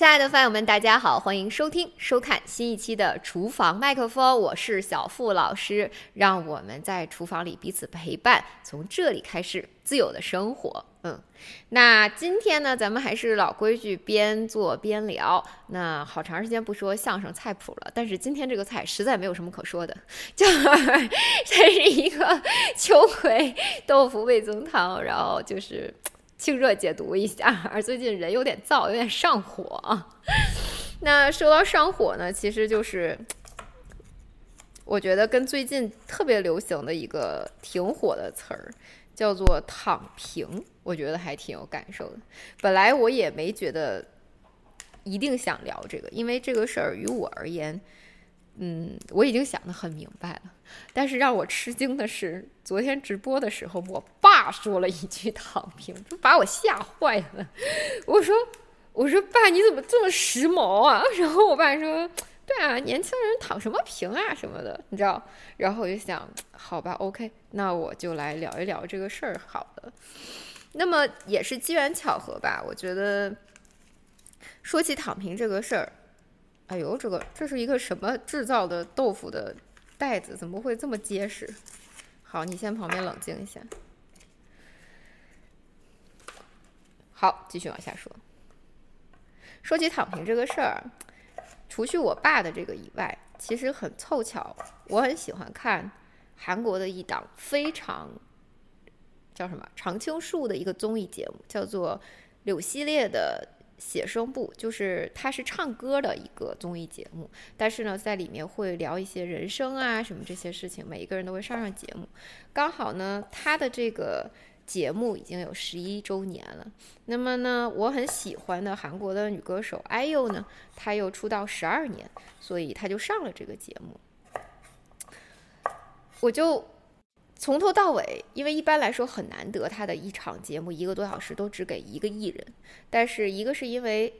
亲爱的饭友们，大家好，欢迎收听、收看新一期的《厨房麦克风》，我是小付老师，让我们在厨房里彼此陪伴，从这里开始自由的生活。嗯，那今天呢，咱们还是老规矩，边做边聊。那好长时间不说相声菜谱了，但是今天这个菜实在没有什么可说的，就是 这是一个 秋葵豆腐味增汤，然后就是。清热解毒一下，而最近人有点燥，有点上火啊。那说到上火呢，其实就是我觉得跟最近特别流行的一个挺火的词儿叫做“躺平”，我觉得还挺有感受的。本来我也没觉得一定想聊这个，因为这个事儿于我而言。嗯，我已经想得很明白了，但是让我吃惊的是，昨天直播的时候，我爸说了一句“躺平”，就把我吓坏了。我说：“我说爸，你怎么这么时髦啊？” 然后我爸说：“对啊，年轻人躺什么平啊什么的，你知道？”然后我就想，好吧，OK，那我就来聊一聊这个事儿。好的，那么也是机缘巧合吧。我觉得说起躺平这个事儿。哎呦，这个这是一个什么制造的豆腐的袋子？怎么会这么结实？好，你先旁边冷静一下。好，继续往下说。说起躺平这个事儿，除去我爸的这个以外，其实很凑巧，我很喜欢看韩国的一档非常叫什么常青树的一个综艺节目，叫做柳系列的。写生部就是它是唱歌的一个综艺节目，但是呢，在里面会聊一些人生啊什么这些事情，每一个人都会上上节目。刚好呢，他的这个节目已经有十一周年了。那么呢，我很喜欢的韩国的女歌手 IU 呢，她又出道十二年，所以她就上了这个节目。我就。从头到尾，因为一般来说很难得，他的一场节目一个多小时都只给一个艺人。但是一个是因为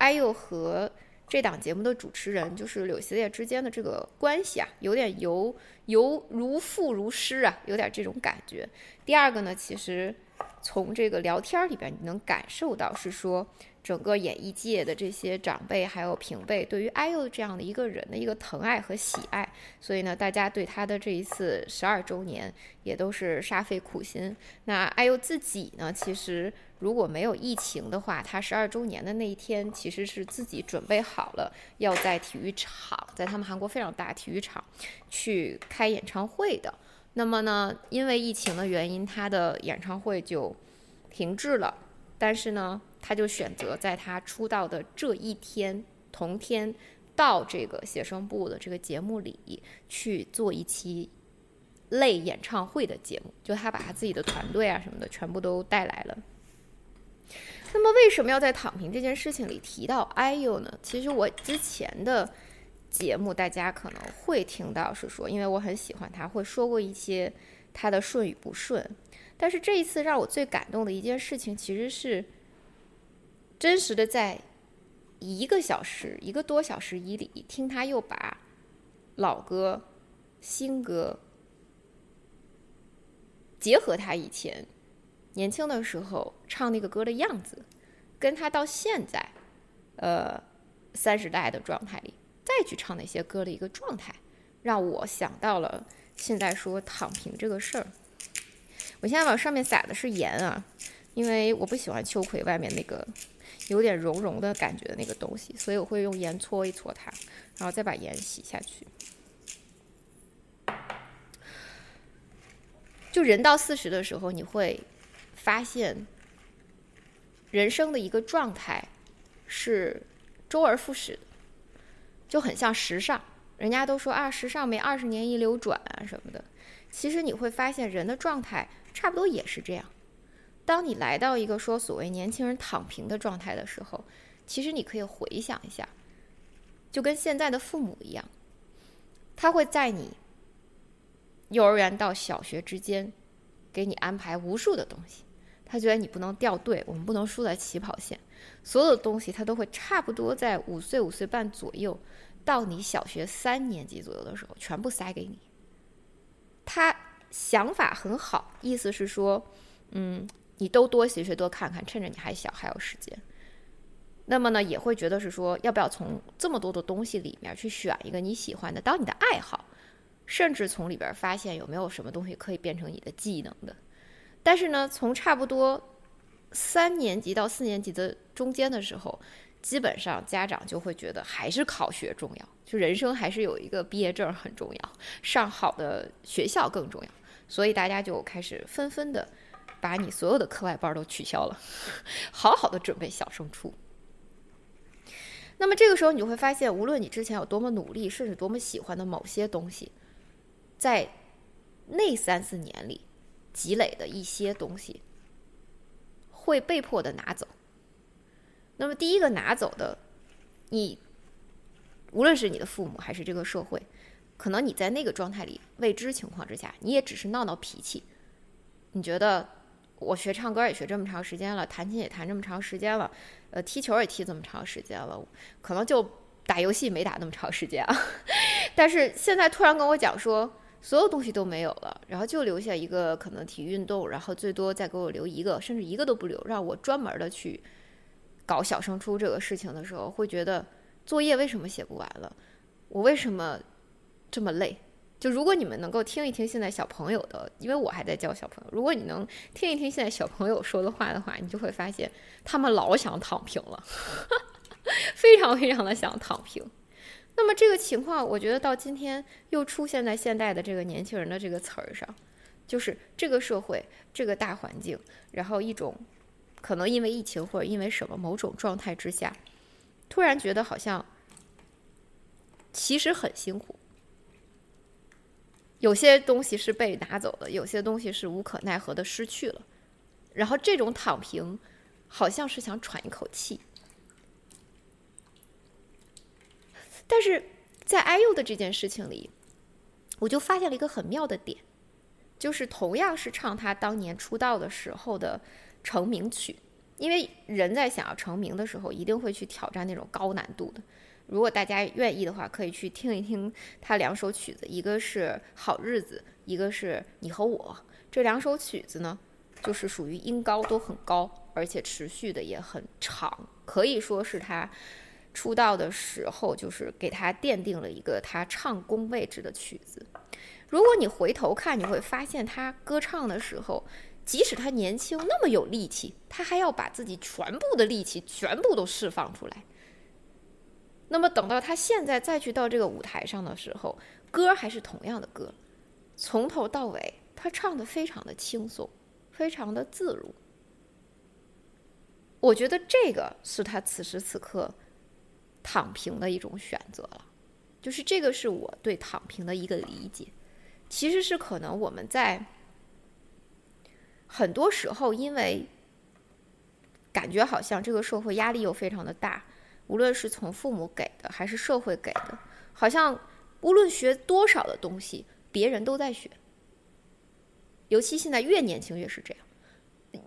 IU 和这档节目的主持人就是柳熙烈之间的这个关系啊，有点由由如父如师啊，有点这种感觉。第二个呢，其实从这个聊天里边你能感受到是说。整个演艺界的这些长辈还有平辈，对于 IU 这样的一个人的一个疼爱和喜爱，所以呢，大家对他的这一次十二周年也都是煞费苦心。那 IU 自己呢，其实如果没有疫情的话，他十二周年的那一天，其实是自己准备好了要在体育场，在他们韩国非常大体育场去开演唱会的。那么呢，因为疫情的原因，他的演唱会就停滞了。但是呢，他就选择在他出道的这一天同天到这个写生部的这个节目里去做一期类演唱会的节目，就他把他自己的团队啊什么的全部都带来了。那么为什么要在躺平这件事情里提到 IU 呢？其实我之前的节目大家可能会听到是说，因为我很喜欢他，会说过一些他的顺与不顺。但是这一次让我最感动的一件事情，其实是真实的在一个小时、一个多小时以里，听他又把老歌、新歌结合他以前年轻的时候唱那个歌的样子，跟他到现在呃三十代的状态里再去唱那些歌的一个状态，让我想到了现在说躺平这个事儿。我现在往上面撒的是盐啊，因为我不喜欢秋葵外面那个有点绒绒的感觉的那个东西，所以我会用盐搓一搓它，然后再把盐洗下去。就人到四十的时候，你会发现人生的一个状态是周而复始，就很像时尚。人家都说啊，时尚没二十年一流转啊什么的，其实你会发现人的状态。差不多也是这样。当你来到一个说所谓年轻人躺平的状态的时候，其实你可以回想一下，就跟现在的父母一样，他会在你幼儿园到小学之间给你安排无数的东西。他觉得你不能掉队，我们不能输在起跑线。所有的东西他都会差不多在五岁、五岁半左右，到你小学三年级左右的时候，全部塞给你。他想法很好，意思是说，嗯，你都多学学、多看看，趁着你还小还有时间。那么呢，也会觉得是说，要不要从这么多的东西里面去选一个你喜欢的，当你的爱好，甚至从里边发现有没有什么东西可以变成你的技能的。但是呢，从差不多三年级到四年级的中间的时候，基本上家长就会觉得还是考学重要，就人生还是有一个毕业证很重要，上好的学校更重要，所以大家就开始纷纷的把你所有的课外班都取消了，好好的准备小升初。那么这个时候你就会发现，无论你之前有多么努力，甚至多么喜欢的某些东西，在那三四年里。积累的一些东西会被迫的拿走。那么第一个拿走的，你无论是你的父母还是这个社会，可能你在那个状态里未知情况之下，你也只是闹闹脾气。你觉得我学唱歌也学这么长时间了，弹琴也弹这么长时间了，呃，踢球也踢这么长时间了，可能就打游戏没打那么长时间啊。但是现在突然跟我讲说。所有东西都没有了，然后就留下一个可能体育运动，然后最多再给我留一个，甚至一个都不留，让我专门的去搞小升初这个事情的时候，会觉得作业为什么写不完了？我为什么这么累？就如果你们能够听一听现在小朋友的，因为我还在教小朋友，如果你能听一听现在小朋友说的话的话，你就会发现他们老想躺平了，非常非常的想躺平。那么这个情况，我觉得到今天又出现在现代的这个年轻人的这个词儿上，就是这个社会、这个大环境，然后一种可能因为疫情或者因为什么某种状态之下，突然觉得好像其实很辛苦，有些东西是被拿走的，有些东西是无可奈何的失去了，然后这种躺平，好像是想喘一口气。但是在 IU 的这件事情里，我就发现了一个很妙的点，就是同样是唱他当年出道的时候的成名曲，因为人在想要成名的时候，一定会去挑战那种高难度的。如果大家愿意的话，可以去听一听他两首曲子，一个是《好日子》，一个是你和我。这两首曲子呢，就是属于音高都很高，而且持续的也很长，可以说是他。出道的时候，就是给他奠定了一个他唱功位置的曲子。如果你回头看，你会发现他歌唱的时候，即使他年轻那么有力气，他还要把自己全部的力气全部都释放出来。那么等到他现在再去到这个舞台上的时候，歌还是同样的歌，从头到尾他唱的非常的轻松，非常的自如。我觉得这个是他此时此刻。躺平的一种选择了，就是这个是我对躺平的一个理解，其实是可能我们在很多时候，因为感觉好像这个社会压力又非常的大，无论是从父母给的还是社会给的，好像无论学多少的东西，别人都在学，尤其现在越年轻越是这样。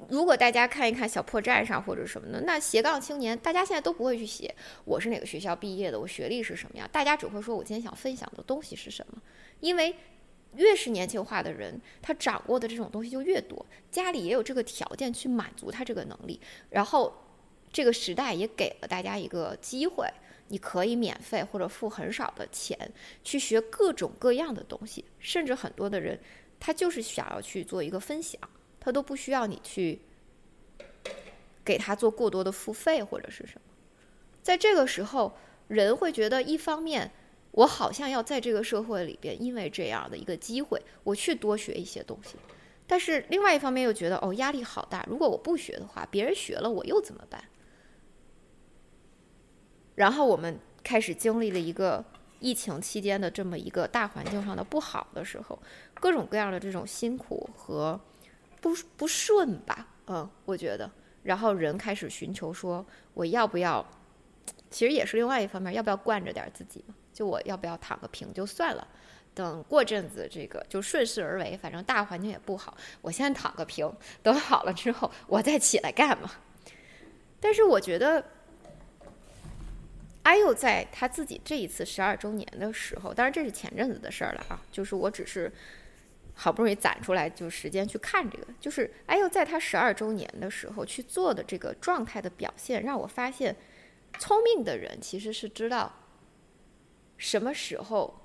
如果大家看一看小破站上或者什么的，那斜杠青年，大家现在都不会去写我是哪个学校毕业的，我学历是什么样，大家只会说我今天想分享的东西是什么。因为越是年轻化的人，他掌握的这种东西就越多，家里也有这个条件去满足他这个能力，然后这个时代也给了大家一个机会，你可以免费或者付很少的钱去学各种各样的东西，甚至很多的人他就是想要去做一个分享。他都不需要你去给他做过多的付费或者是什么，在这个时候，人会觉得，一方面我好像要在这个社会里边，因为这样的一个机会，我去多学一些东西；但是另外一方面又觉得，哦，压力好大，如果我不学的话，别人学了我又怎么办？然后我们开始经历了一个疫情期间的这么一个大环境上的不好的时候，各种各样的这种辛苦和。不不顺吧，嗯，我觉得，然后人开始寻求说，我要不要？其实也是另外一方面，要不要惯着点自己嘛？就我要不要躺个平就算了，等过阵子这个就顺势而为，反正大环境也不好，我先躺个平，等好了之后我再起来干嘛。但是我觉得，阿佑在他自己这一次十二周年的时候，当然这是前阵子的事儿了啊，就是我只是。好不容易攒出来就时间去看这个，就是哎呦，在他十二周年的时候去做的这个状态的表现，让我发现，聪明的人其实是知道什么时候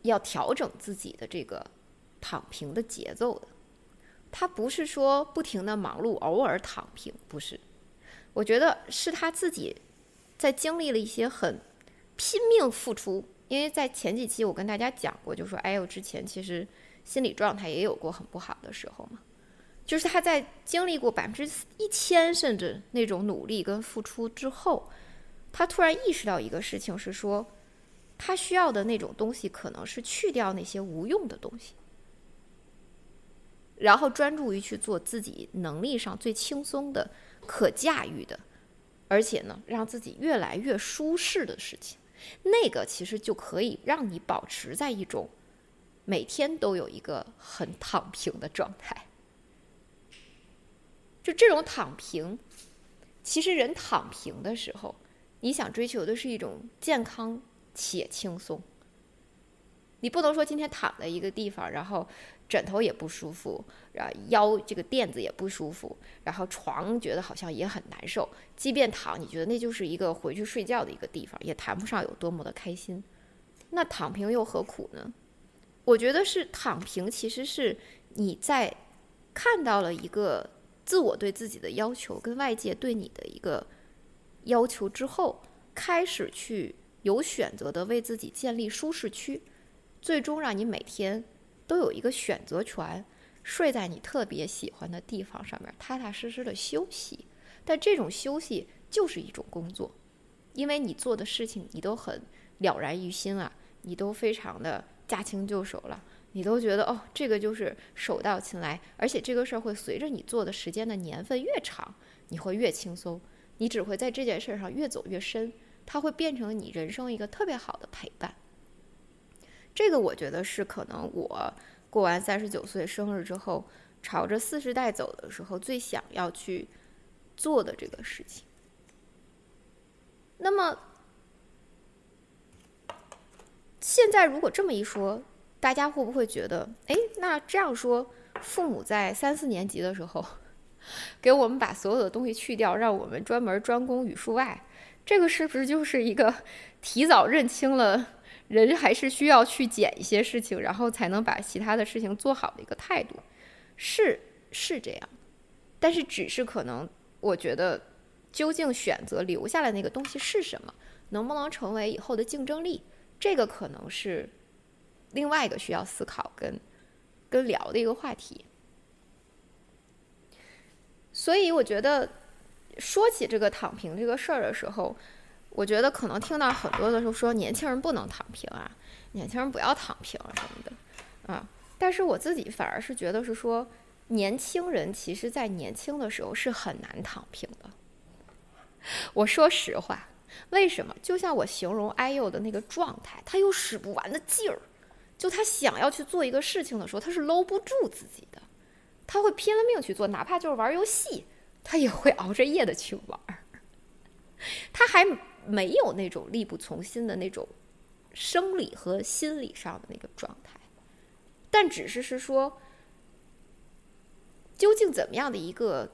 要调整自己的这个躺平的节奏的。他不是说不停的忙碌，偶尔躺平，不是。我觉得是他自己在经历了一些很拼命付出。因为在前几期我跟大家讲过，就说哎呦，之前其实心理状态也有过很不好的时候嘛，就是他在经历过百分之一千甚至那种努力跟付出之后，他突然意识到一个事情是说，他需要的那种东西可能是去掉那些无用的东西，然后专注于去做自己能力上最轻松的、可驾驭的，而且呢，让自己越来越舒适的事情。那个其实就可以让你保持在一种每天都有一个很躺平的状态。就这种躺平，其实人躺平的时候，你想追求的是一种健康且轻松。你不能说今天躺在一个地方，然后。枕头也不舒服，然后腰这个垫子也不舒服，然后床觉得好像也很难受。即便躺，你觉得那就是一个回去睡觉的一个地方，也谈不上有多么的开心。那躺平又何苦呢？我觉得是躺平，其实是你在看到了一个自我对自己的要求跟外界对你的一个要求之后，开始去有选择的为自己建立舒适区，最终让你每天。都有一个选择权，睡在你特别喜欢的地方上面，踏踏实实的休息。但这种休息就是一种工作，因为你做的事情你都很了然于心啊，你都非常的驾轻就熟了，你都觉得哦，这个就是手到擒来。而且这个事儿会随着你做的时间的年份越长，你会越轻松，你只会在这件事上越走越深，它会变成你人生一个特别好的陪伴。这个我觉得是可能我过完三十九岁生日之后，朝着四十代走的时候最想要去做的这个事情。那么现在如果这么一说，大家会不会觉得，哎，那这样说，父母在三四年级的时候给我们把所有的东西去掉，让我们专门专攻语数外，这个是不是就是一个提早认清了？人还是需要去捡一些事情，然后才能把其他的事情做好的一个态度，是是这样，但是只是可能，我觉得究竟选择留下来那个东西是什么，能不能成为以后的竞争力，这个可能是另外一个需要思考跟跟聊的一个话题。所以我觉得说起这个躺平这个事儿的时候。我觉得可能听到很多的时候说年轻人不能躺平啊，年轻人不要躺平什么的，啊，但是我自己反而是觉得是说，年轻人其实在年轻的时候是很难躺平的。我说实话，为什么？就像我形容哎呦的那个状态，他有使不完的劲儿，就他想要去做一个事情的时候，他是搂不住自己的，他会拼了命去做，哪怕就是玩游戏，他也会熬着夜的去玩儿，他还。没有那种力不从心的那种生理和心理上的那个状态，但只是是说，究竟怎么样的一个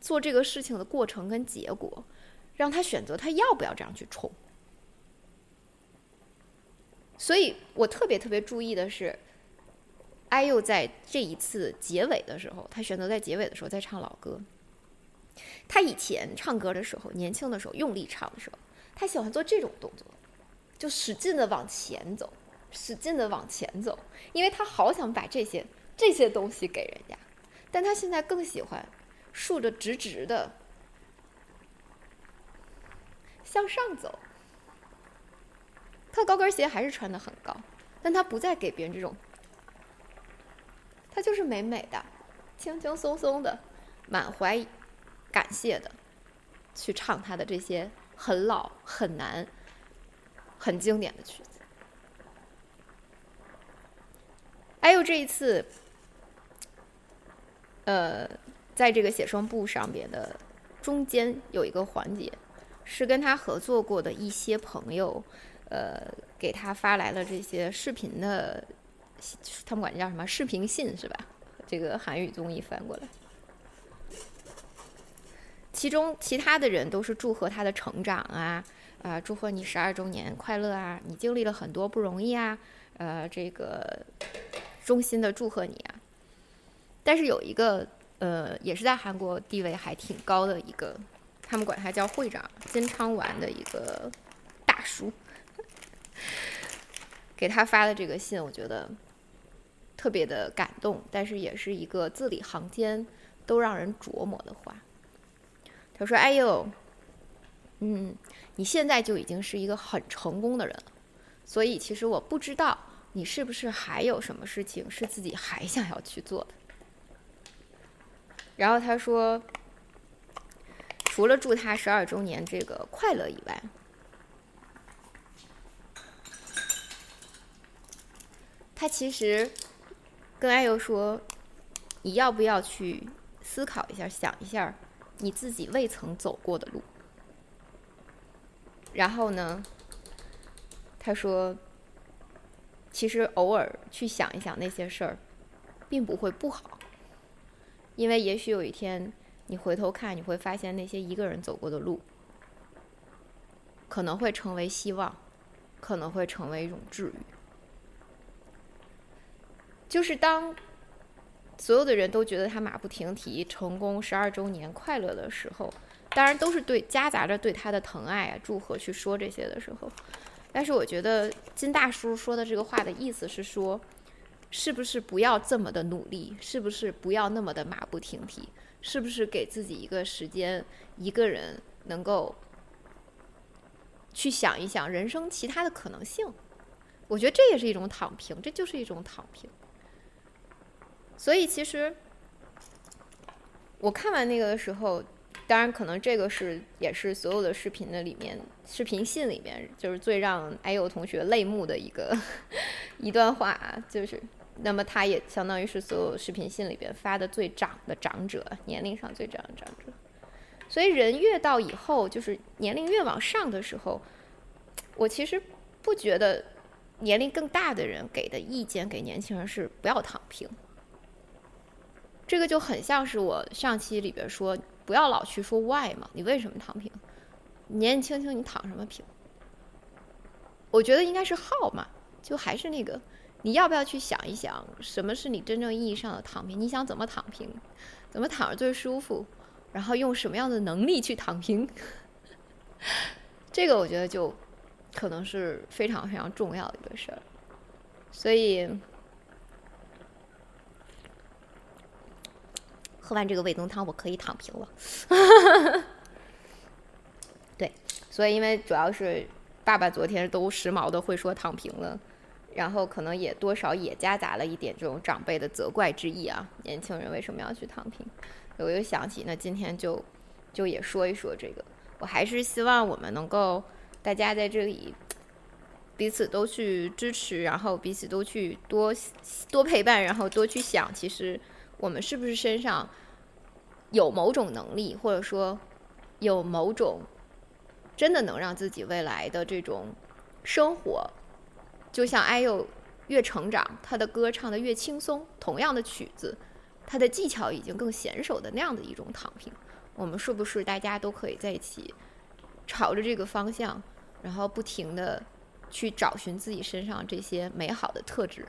做这个事情的过程跟结果，让他选择他要不要这样去冲。所以我特别特别注意的是，艾佑在这一次结尾的时候，他选择在结尾的时候再唱老歌。他以前唱歌的时候，年轻的时候用力唱的时候，他喜欢做这种动作，就使劲的往前走，使劲的往前走，因为他好想把这些这些东西给人家。但他现在更喜欢竖着直直的向上走。他高跟鞋还是穿的很高，但他不再给别人这种，他就是美美的、轻轻松松的、满怀。感谢的，去唱他的这些很老、很难、很经典的曲子。还有这一次，呃，在这个写生簿上边的中间有一个环节，是跟他合作过的一些朋友，呃，给他发来了这些视频的，他们管这叫什么视频信是吧？这个韩语综艺翻过来。其中其他的人都是祝贺他的成长啊，啊，祝贺你十二周年快乐啊，你经历了很多不容易啊，呃，这个衷心的祝贺你啊。但是有一个呃，也是在韩国地位还挺高的一个，他们管他叫会长金昌完的一个大叔，给他发的这个信，我觉得特别的感动，但是也是一个字里行间都让人琢磨的话。他说：“哎呦，嗯，你现在就已经是一个很成功的人了，所以其实我不知道你是不是还有什么事情是自己还想要去做的。”然后他说：“除了祝他十二周年这个快乐以外，他其实跟艾尤说，你要不要去思考一下，想一下。”你自己未曾走过的路，然后呢？他说：“其实偶尔去想一想那些事儿，并不会不好，因为也许有一天你回头看，你会发现那些一个人走过的路，可能会成为希望，可能会成为一种治愈。就是当。”所有的人都觉得他马不停蹄，成功十二周年快乐的时候，当然都是对夹杂着对他的疼爱啊、祝贺去说这些的时候。但是我觉得金大叔说的这个话的意思是说，是不是不要这么的努力？是不是不要那么的马不停蹄？是不是给自己一个时间，一个人能够去想一想人生其他的可能性？我觉得这也是一种躺平，这就是一种躺平。所以其实，我看完那个的时候，当然可能这个是也是所有的视频的里面，视频信里面就是最让哎呦同学泪目的一个 一段话，就是那么他也相当于是所有视频信里边发的最长的长者，年龄上最长的长者。所以人越到以后，就是年龄越往上的时候，我其实不觉得年龄更大的人给的意见给年轻人是不要躺平。这个就很像是我上期里边说，不要老去说 why 嘛，你为什么躺平？年轻轻你躺什么平？我觉得应该是 how 嘛，就还是那个，你要不要去想一想，什么是你真正意义上的躺平？你想怎么躺平？怎么躺着最舒服？然后用什么样的能力去躺平？这个我觉得就可能是非常非常重要的一个事儿，所以。喝完这个味增汤，我可以躺平了。对，所以因为主要是爸爸昨天都时髦的会说躺平了，然后可能也多少也夹杂了一点这种长辈的责怪之意啊。年轻人为什么要去躺平？我又想起，那今天就就也说一说这个。我还是希望我们能够大家在这里彼此都去支持，然后彼此都去多多陪伴，然后多去想，其实。我们是不是身上有某种能力，或者说有某种真的能让自己未来的这种生活，就像艾佑越成长，他的歌唱的越轻松，同样的曲子，他的技巧已经更娴熟的那样的一种躺平，我们是不是大家都可以在一起朝着这个方向，然后不停的去找寻自己身上这些美好的特质，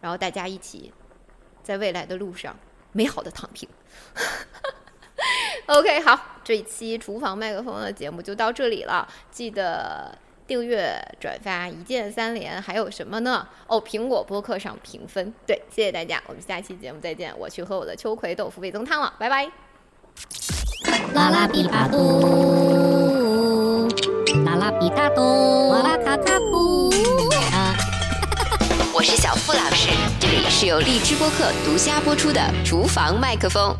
然后大家一起。在未来的路上，美好的躺平。OK，好，这一期厨房麦克风的节目就到这里了。记得订阅、转发，一键三连。还有什么呢？哦，苹果播客上评分。对，谢谢大家，我们下期节目再见。我去喝我的秋葵豆腐味增汤了，拜拜。啦啦比巴嘟，啦啦比达嘟，啦啦卡卡布。我是小付老师，是由荔枝播客独家播出的《厨房麦克风》。